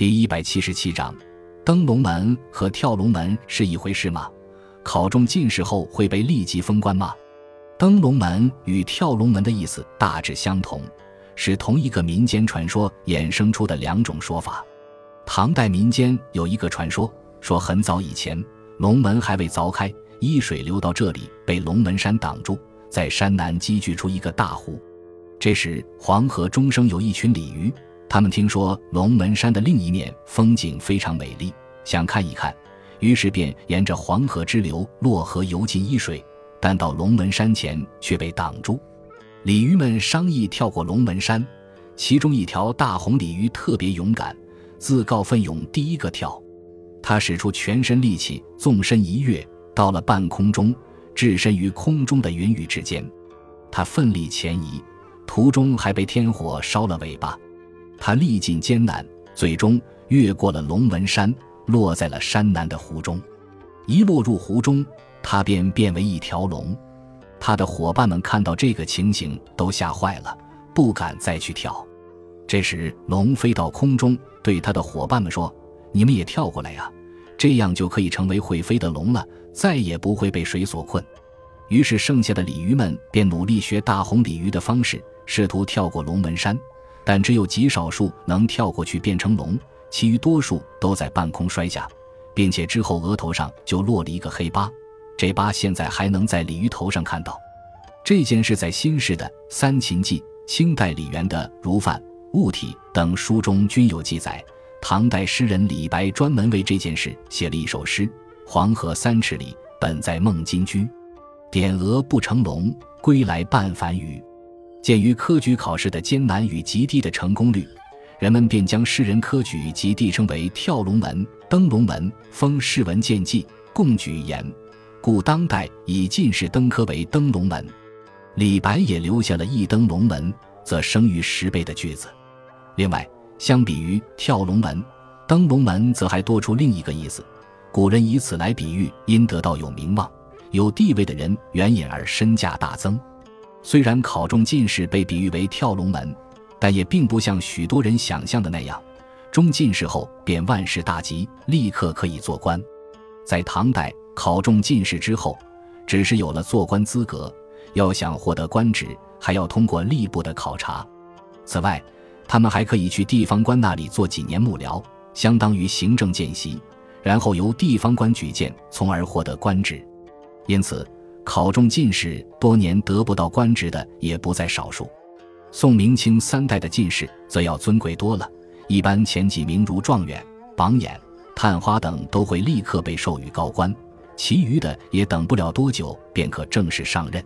第一百七十七章，登龙门和跳龙门是一回事吗？考中进士后会被立即封官吗？登龙门与跳龙门的意思大致相同，是同一个民间传说衍生出的两种说法。唐代民间有一个传说，说很早以前，龙门还未凿开，伊水流到这里，被龙门山挡住，在山南积聚出一个大湖。这时黄河中生有一群鲤鱼，他们听说龙门山的另一面风景非常美丽，想看一看。于是便沿着黄河支流洛河游进伊水，但到龙门山前却被挡住。鲤鱼们商议跳过龙门山，其中一条大红鲤鱼特别勇敢，自告奋勇第一个跳。它使出全身力气，纵身一跃，到了半空中，置身于空中的云雨之间。它奋力前移，途中还被天火烧了尾巴。他历尽艰难，最终越过了龙门山。落在了山南的湖中，一落入湖中，他便变为一条龙。他的伙伴们看到这个情形，都吓坏了，不敢再去跳。这时，龙飞到空中，对他的伙伴们说：“你们也跳过来呀，这样就可以成为会飞的龙了，再也不会被水所困。”于是，剩下的鲤鱼们便努力学大红鲤鱼的方式，试图跳过龙门山，但只有极少数能跳过去变成龙。其余多数都在半空摔下，并且之后额头上就落了一个黑疤，这疤现在还能在鲤鱼头上看到。这件事在新式的《三秦记》、清代李元的《如范物体》等书中均有记载。唐代诗人李白专门为这件事写了一首诗：“黄河三尺里，本在孟津居。点鹅不成龙，归来半繁鱼。”鉴于科举考试的艰难与极低的成功率。人们便将诗人科举及第称为跳龙门、登龙门，封士文见记，共举言，故当代以进士登科为登龙门。李白也留下了一登龙门，则生于十倍的句子。另外，相比于跳龙门、登龙门，则还多出另一个意思。古人以此来比喻因得到有名望、有地位的人援引而身价大增。虽然考中进士被比喻为跳龙门。但也并不像许多人想象的那样，中进士后便万事大吉，立刻可以做官。在唐代，考中进士之后，只是有了做官资格，要想获得官职，还要通过吏部的考察。此外，他们还可以去地方官那里做几年幕僚，相当于行政见习，然后由地方官举荐，从而获得官职。因此，考中进士多年得不到官职的也不在少数。宋明清三代的进士则要尊贵多了，一般前几名如状元、榜眼、探花等都会立刻被授予高官，其余的也等不了多久便可正式上任。